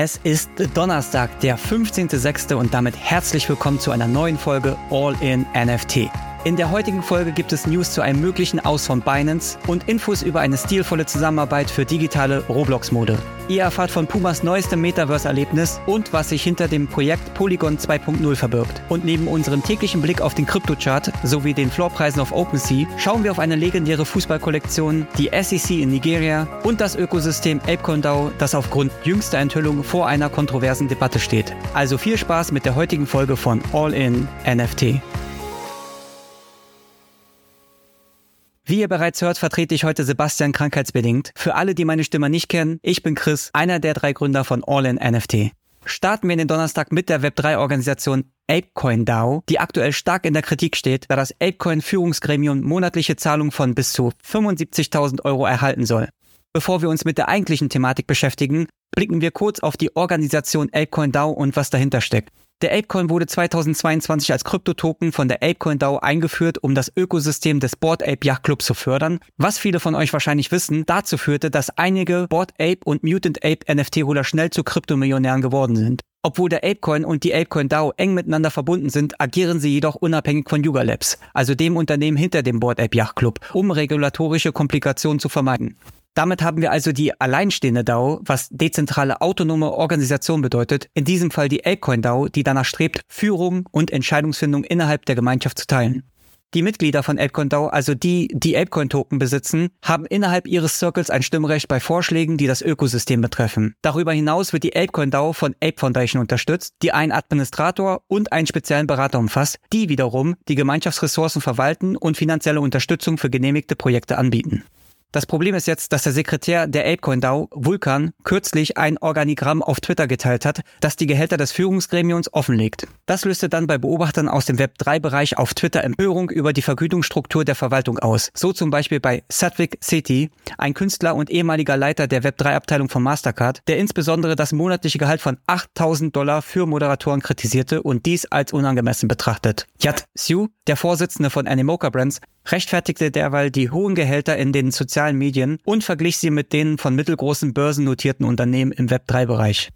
Es ist Donnerstag, der 15.06. und damit herzlich willkommen zu einer neuen Folge All in NFT. In der heutigen Folge gibt es News zu einem möglichen Aus von Binance und Infos über eine stilvolle Zusammenarbeit für digitale Roblox-Mode. Ihr erfahrt von Pumas neuestem Metaverse-Erlebnis und was sich hinter dem Projekt Polygon 2.0 verbirgt. Und neben unserem täglichen Blick auf den Kryptochart sowie den Floorpreisen auf OpenSea schauen wir auf eine legendäre Fußballkollektion, die SEC in Nigeria und das Ökosystem ApeCoin DAO, das aufgrund jüngster Enthüllungen vor einer kontroversen Debatte steht. Also viel Spaß mit der heutigen Folge von All in NFT. Wie ihr bereits hört, vertrete ich heute Sebastian krankheitsbedingt. Für alle, die meine Stimme nicht kennen, ich bin Chris, einer der drei Gründer von All in NFT. Starten wir den Donnerstag mit der Web3-Organisation ApeCoin DAO, die aktuell stark in der Kritik steht, da das ApeCoin-Führungsgremium monatliche Zahlungen von bis zu 75.000 Euro erhalten soll. Bevor wir uns mit der eigentlichen Thematik beschäftigen, blicken wir kurz auf die Organisation ApeCoin DAO und was dahinter steckt. Der Apecoin wurde 2022 als Kryptotoken von der Apecoin DAO eingeführt, um das Ökosystem des Board Ape Yacht Club zu fördern. Was viele von euch wahrscheinlich wissen, dazu führte, dass einige Board Ape und Mutant Ape NFT-Holer schnell zu Kryptomillionären geworden sind. Obwohl der Apecoin und die Apecoin DAO eng miteinander verbunden sind, agieren sie jedoch unabhängig von Yuga Labs, also dem Unternehmen hinter dem Board Ape Yacht Club, um regulatorische Komplikationen zu vermeiden. Damit haben wir also die alleinstehende DAO, was dezentrale autonome Organisation bedeutet, in diesem Fall die Apecoin DAO, die danach strebt, Führung und Entscheidungsfindung innerhalb der Gemeinschaft zu teilen. Die Mitglieder von ApeCoin DAO, also die, die ApeCoin-Token besitzen, haben innerhalb ihres Circles ein Stimmrecht bei Vorschlägen, die das Ökosystem betreffen. Darüber hinaus wird die ApeCoin DAO von Ape Foundation unterstützt, die einen Administrator und einen speziellen Berater umfasst, die wiederum die Gemeinschaftsressourcen verwalten und finanzielle Unterstützung für genehmigte Projekte anbieten. Das Problem ist jetzt, dass der Sekretär der Apecoin DAO, Vulkan, kürzlich ein Organigramm auf Twitter geteilt hat, das die Gehälter des Führungsgremiums offenlegt. Das löste dann bei Beobachtern aus dem Web3-Bereich auf Twitter Empörung über die Vergütungsstruktur der Verwaltung aus. So zum Beispiel bei Sadvik Sethi, ein Künstler und ehemaliger Leiter der Web3-Abteilung von Mastercard, der insbesondere das monatliche Gehalt von 8000 Dollar für Moderatoren kritisierte und dies als unangemessen betrachtet. Yat Siu, der Vorsitzende von Animoca Brands, rechtfertigte derweil die hohen Gehälter in den sozialen Medien und verglich sie mit denen von mittelgroßen börsennotierten Unternehmen im Web3-Bereich.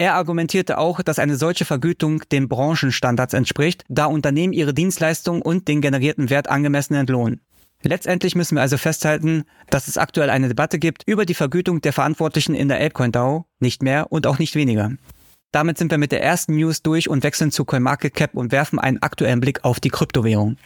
Er argumentierte auch, dass eine solche Vergütung den Branchenstandards entspricht, da Unternehmen ihre Dienstleistung und den generierten Wert angemessen entlohnen. Letztendlich müssen wir also festhalten, dass es aktuell eine Debatte gibt über die Vergütung der Verantwortlichen in der Apecoin DAO, nicht mehr und auch nicht weniger. Damit sind wir mit der ersten News durch und wechseln zu CoinMarketCap und werfen einen aktuellen Blick auf die Kryptowährung.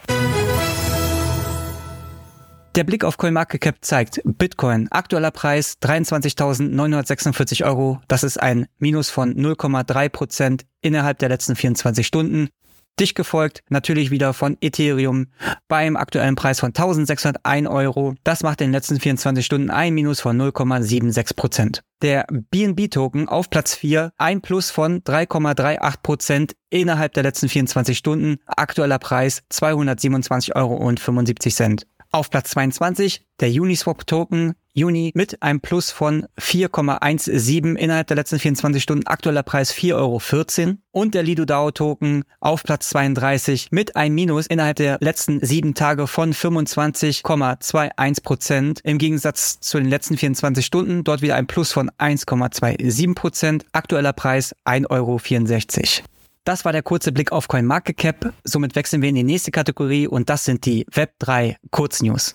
Der Blick auf CoinMarketCap zeigt Bitcoin, aktueller Preis 23.946 Euro. Das ist ein Minus von 0,3 Prozent innerhalb der letzten 24 Stunden. Dicht gefolgt natürlich wieder von Ethereum beim aktuellen Preis von 1601 Euro. Das macht in den letzten 24 Stunden ein Minus von 0,76 Prozent. Der BNB-Token auf Platz 4, ein Plus von 3,38 Prozent innerhalb der letzten 24 Stunden. Aktueller Preis 227,75 Euro. Auf Platz 22 der Uniswap Token Uni mit einem Plus von 4,17 innerhalb der letzten 24 Stunden, aktueller Preis 4,14 Euro. Und der Lido DAO Token auf Platz 32 mit einem Minus innerhalb der letzten sieben Tage von 25,21 Prozent. Im Gegensatz zu den letzten 24 Stunden dort wieder ein Plus von 1,27 Prozent, aktueller Preis 1,64 Euro. Das war der kurze Blick auf CoinMarketCap. Somit wechseln wir in die nächste Kategorie und das sind die Web3 Kurznews.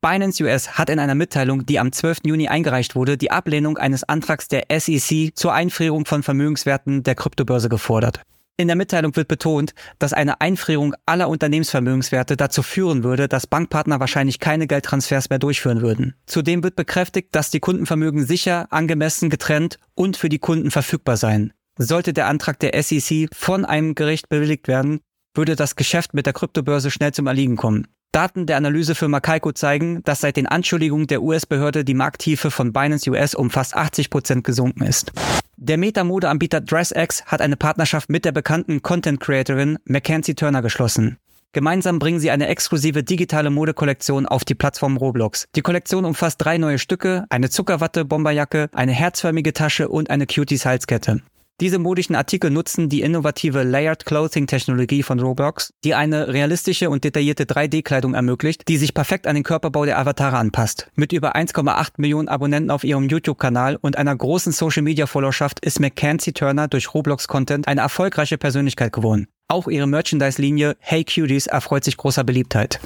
Binance US hat in einer Mitteilung, die am 12. Juni eingereicht wurde, die Ablehnung eines Antrags der SEC zur Einfrierung von Vermögenswerten der Kryptobörse gefordert. In der Mitteilung wird betont, dass eine Einfrierung aller Unternehmensvermögenswerte dazu führen würde, dass Bankpartner wahrscheinlich keine Geldtransfers mehr durchführen würden. Zudem wird bekräftigt, dass die Kundenvermögen sicher, angemessen getrennt und für die Kunden verfügbar seien. Sollte der Antrag der SEC von einem Gericht bewilligt werden, würde das Geschäft mit der Kryptobörse schnell zum Erliegen kommen. Daten der Analysefirma Kaiko zeigen, dass seit den Anschuldigungen der US-Behörde die Markttiefe von Binance US um fast 80 Prozent gesunken ist. Der Meta-Mode-Anbieter DressX hat eine Partnerschaft mit der bekannten Content-Creatorin Mackenzie Turner geschlossen. Gemeinsam bringen sie eine exklusive digitale Modekollektion auf die Plattform Roblox. Die Kollektion umfasst drei neue Stücke, eine Zuckerwatte-Bomberjacke, eine herzförmige Tasche und eine Cuties-Halskette. Diese modischen Artikel nutzen die innovative Layered Clothing Technologie von Roblox, die eine realistische und detaillierte 3D-Kleidung ermöglicht, die sich perfekt an den Körperbau der Avatare anpasst. Mit über 1,8 Millionen Abonnenten auf ihrem YouTube-Kanal und einer großen Social-Media-Followerschaft ist Mackenzie Turner durch Roblox-Content eine erfolgreiche Persönlichkeit geworden. Auch ihre Merchandise-Linie Hey Cuties erfreut sich großer Beliebtheit.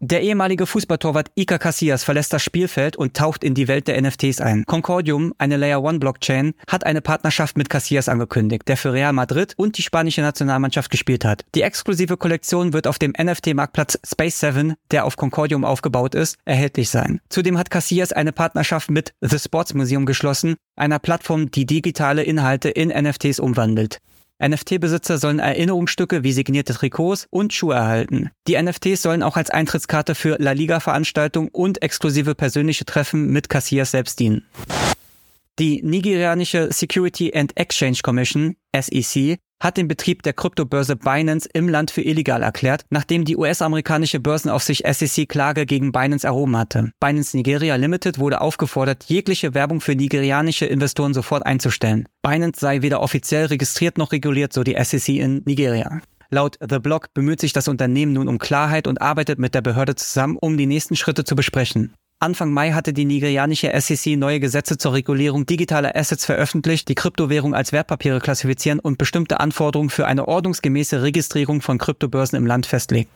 Der ehemalige Fußballtorwart Ika Casillas verlässt das Spielfeld und taucht in die Welt der NFTs ein. Concordium, eine Layer One Blockchain, hat eine Partnerschaft mit Casillas angekündigt, der für Real Madrid und die spanische Nationalmannschaft gespielt hat. Die exklusive Kollektion wird auf dem NFT-Marktplatz Space 7, der auf Concordium aufgebaut ist, erhältlich sein. Zudem hat Casillas eine Partnerschaft mit The Sports Museum geschlossen, einer Plattform, die digitale Inhalte in NFTs umwandelt. NFT-Besitzer sollen Erinnerungsstücke wie signierte Trikots und Schuhe erhalten. Die NFTs sollen auch als Eintrittskarte für La Liga-Veranstaltungen und exklusive persönliche Treffen mit Cassias selbst dienen. Die nigerianische Security and Exchange Commission, SEC, hat den Betrieb der Kryptobörse Binance im Land für illegal erklärt, nachdem die US-amerikanische Börsenaufsicht SEC Klage gegen Binance erhoben hatte. Binance Nigeria Limited wurde aufgefordert, jegliche Werbung für nigerianische Investoren sofort einzustellen. Binance sei weder offiziell registriert noch reguliert, so die SEC in Nigeria. Laut The Block bemüht sich das Unternehmen nun um Klarheit und arbeitet mit der Behörde zusammen, um die nächsten Schritte zu besprechen. Anfang Mai hatte die nigerianische SEC neue Gesetze zur Regulierung digitaler Assets veröffentlicht, die Kryptowährung als Wertpapiere klassifizieren und bestimmte Anforderungen für eine ordnungsgemäße Registrierung von Kryptobörsen im Land festlegen.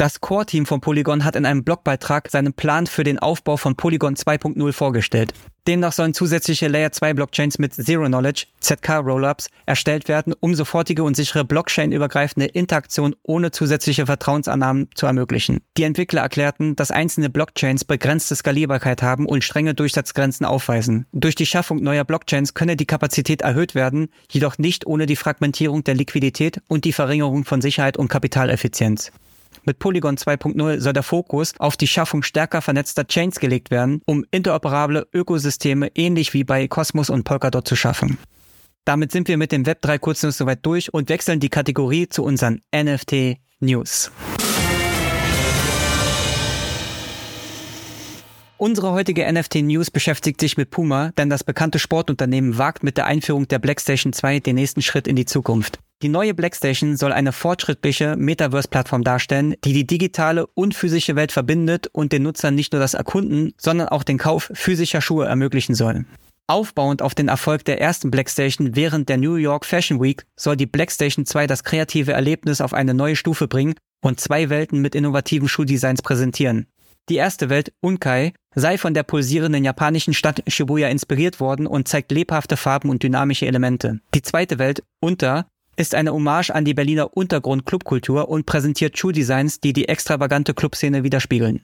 Das Core-Team von Polygon hat in einem Blogbeitrag seinen Plan für den Aufbau von Polygon 2.0 vorgestellt. Demnach sollen zusätzliche Layer 2 Blockchains mit Zero Knowledge, ZK Rollups, erstellt werden, um sofortige und sichere Blockchain-übergreifende Interaktion ohne zusätzliche Vertrauensannahmen zu ermöglichen. Die Entwickler erklärten, dass einzelne Blockchains begrenzte Skalierbarkeit haben und strenge Durchsatzgrenzen aufweisen. Durch die Schaffung neuer Blockchains könne die Kapazität erhöht werden, jedoch nicht ohne die Fragmentierung der Liquidität und die Verringerung von Sicherheit und Kapitaleffizienz. Mit Polygon 2.0 soll der Fokus auf die Schaffung stärker vernetzter Chains gelegt werden, um interoperable Ökosysteme ähnlich wie bei Cosmos und Polkadot zu schaffen. Damit sind wir mit dem Web3 Kurznews soweit durch und wechseln die Kategorie zu unseren NFT News. Unsere heutige NFT News beschäftigt sich mit Puma, denn das bekannte Sportunternehmen wagt mit der Einführung der Blackstation 2 den nächsten Schritt in die Zukunft. Die neue Blackstation soll eine fortschrittliche Metaverse-Plattform darstellen, die die digitale und physische Welt verbindet und den Nutzern nicht nur das Erkunden, sondern auch den Kauf physischer Schuhe ermöglichen soll. Aufbauend auf den Erfolg der ersten Blackstation während der New York Fashion Week soll die Blackstation 2 das kreative Erlebnis auf eine neue Stufe bringen und zwei Welten mit innovativen Schuhdesigns präsentieren. Die erste Welt, Unkai, sei von der pulsierenden japanischen Stadt Shibuya inspiriert worden und zeigt lebhafte Farben und dynamische Elemente. Die zweite Welt, Unter, ist eine Hommage an die Berliner Untergrund-Clubkultur und präsentiert Schuhdesigns, die die extravagante Clubszene widerspiegeln.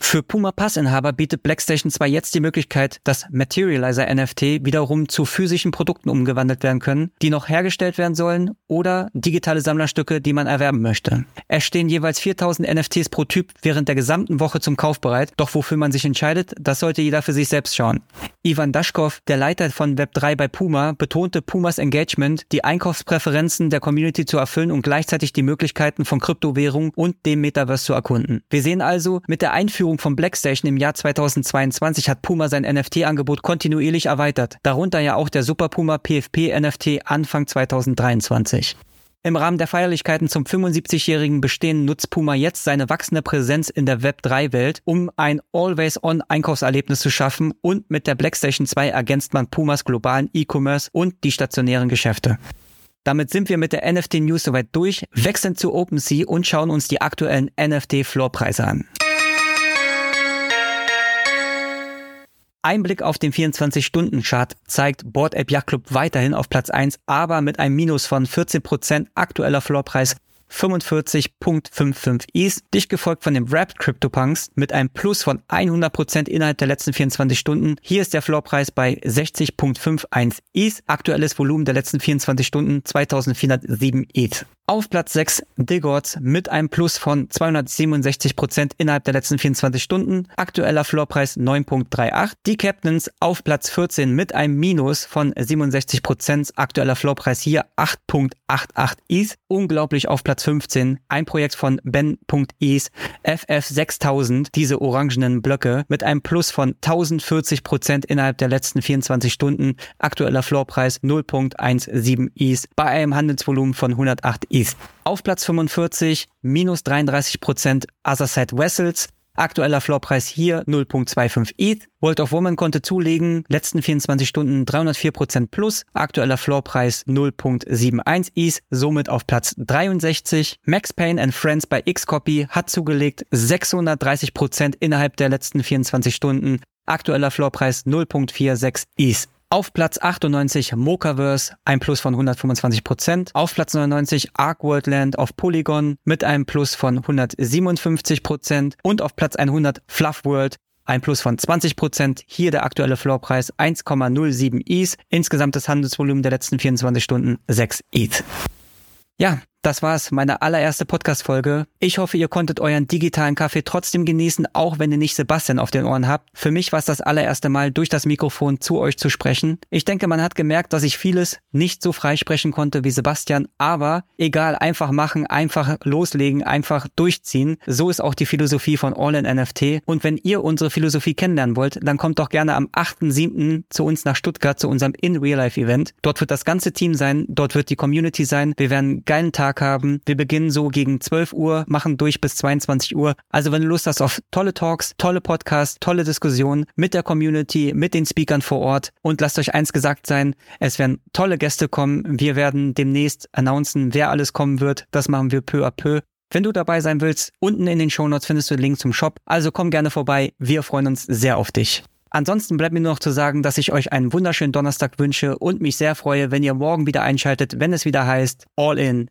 Für Puma Passinhaber bietet Blackstation 2 jetzt die Möglichkeit, dass Materializer NFT wiederum zu physischen Produkten umgewandelt werden können, die noch hergestellt werden sollen oder digitale Sammlerstücke, die man erwerben möchte. Es stehen jeweils 4000 NFTs pro Typ während der gesamten Woche zum Kauf bereit, doch wofür man sich entscheidet, das sollte jeder für sich selbst schauen. Ivan Daschkov, der Leiter von Web3 bei Puma, betonte Pumas Engagement, die Einkaufspräferenzen der Community zu erfüllen und gleichzeitig die Möglichkeiten von Kryptowährung und dem Metaverse zu erkunden. Wir sehen also, mit der Einführung Einführung von Blackstation im Jahr 2022 hat Puma sein NFT-Angebot kontinuierlich erweitert, darunter ja auch der Super Puma PFP NFT Anfang 2023. Im Rahmen der Feierlichkeiten zum 75-jährigen Bestehen nutzt Puma jetzt seine wachsende Präsenz in der Web3-Welt, um ein Always-On-Einkaufserlebnis zu schaffen und mit der Blackstation 2 ergänzt man Pumas globalen E-Commerce und die stationären Geschäfte. Damit sind wir mit der NFT News soweit durch, wechseln zu OpenSea und schauen uns die aktuellen NFT-Floorpreise an. Ein Blick auf den 24-Stunden-Chart zeigt Board App Yacht Club weiterhin auf Platz 1, aber mit einem Minus von 14% aktueller Floorpreis 45.55 ETH, dicht gefolgt von dem Wrapped CryptoPunks mit einem Plus von 100% innerhalb der letzten 24 Stunden. Hier ist der Floorpreis bei 60.51 ETH, aktuelles Volumen der letzten 24 Stunden 2407 ETH. Auf Platz 6 Digords mit einem Plus von 267% innerhalb der letzten 24 Stunden. Aktueller Floorpreis 9.38. Die Captains auf Platz 14 mit einem Minus von 67%. Aktueller Floorpreis hier 8.88 ETH. Unglaublich auf Platz Platz 15 ein Projekt von Ben.is FF6000, diese orangenen Blöcke, mit einem Plus von 1040 Prozent innerhalb der letzten 24 Stunden. Aktueller Floorpreis 0.17 ETH bei einem Handelsvolumen von 108 ETH. Auf Platz 45 minus 33 Prozent Otherside Vessels Aktueller Floorpreis hier 0.25 ETH. World of Woman konnte zulegen, letzten 24 Stunden 304% plus. Aktueller Floorpreis 0.71 ETH, somit auf Platz 63. Max Payne and Friends bei Xcopy hat zugelegt 630% innerhalb der letzten 24 Stunden. Aktueller Floorpreis 0.46 ETH. Auf Platz 98 Mochaverse, ein Plus von 125%. Prozent. Auf Platz 99 Ark Worldland auf Polygon mit einem Plus von 157%. Prozent. Und auf Platz 100 Fluff World, ein Plus von 20%. Prozent. Hier der aktuelle Floorpreis 1,07 ETH. Insgesamtes Handelsvolumen der letzten 24 Stunden 6 ETH. Ja, das war's, meine allererste Podcast-Folge. Ich hoffe, ihr konntet euren digitalen Kaffee trotzdem genießen, auch wenn ihr nicht Sebastian auf den Ohren habt. Für mich war es das allererste Mal, durch das Mikrofon zu euch zu sprechen. Ich denke, man hat gemerkt, dass ich vieles nicht so frei konnte wie Sebastian, aber egal, einfach machen, einfach loslegen, einfach durchziehen. So ist auch die Philosophie von All in NFT. Und wenn ihr unsere Philosophie kennenlernen wollt, dann kommt doch gerne am 8.7. zu uns nach Stuttgart zu unserem In-Real-Life-Event. Dort wird das ganze Team sein, dort wird die Community sein. Wir werden einen geilen Tag Tag haben. Wir beginnen so gegen 12 Uhr, machen durch bis 22 Uhr. Also wenn du Lust hast auf tolle Talks, tolle Podcasts, tolle Diskussionen mit der Community, mit den Speakern vor Ort und lasst euch eins gesagt sein, es werden tolle Gäste kommen. Wir werden demnächst announcen, wer alles kommen wird. Das machen wir peu à peu. Wenn du dabei sein willst, unten in den Shownotes findest du den Link zum Shop. Also komm gerne vorbei. Wir freuen uns sehr auf dich. Ansonsten bleibt mir nur noch zu sagen, dass ich euch einen wunderschönen Donnerstag wünsche und mich sehr freue, wenn ihr morgen wieder einschaltet, wenn es wieder heißt All in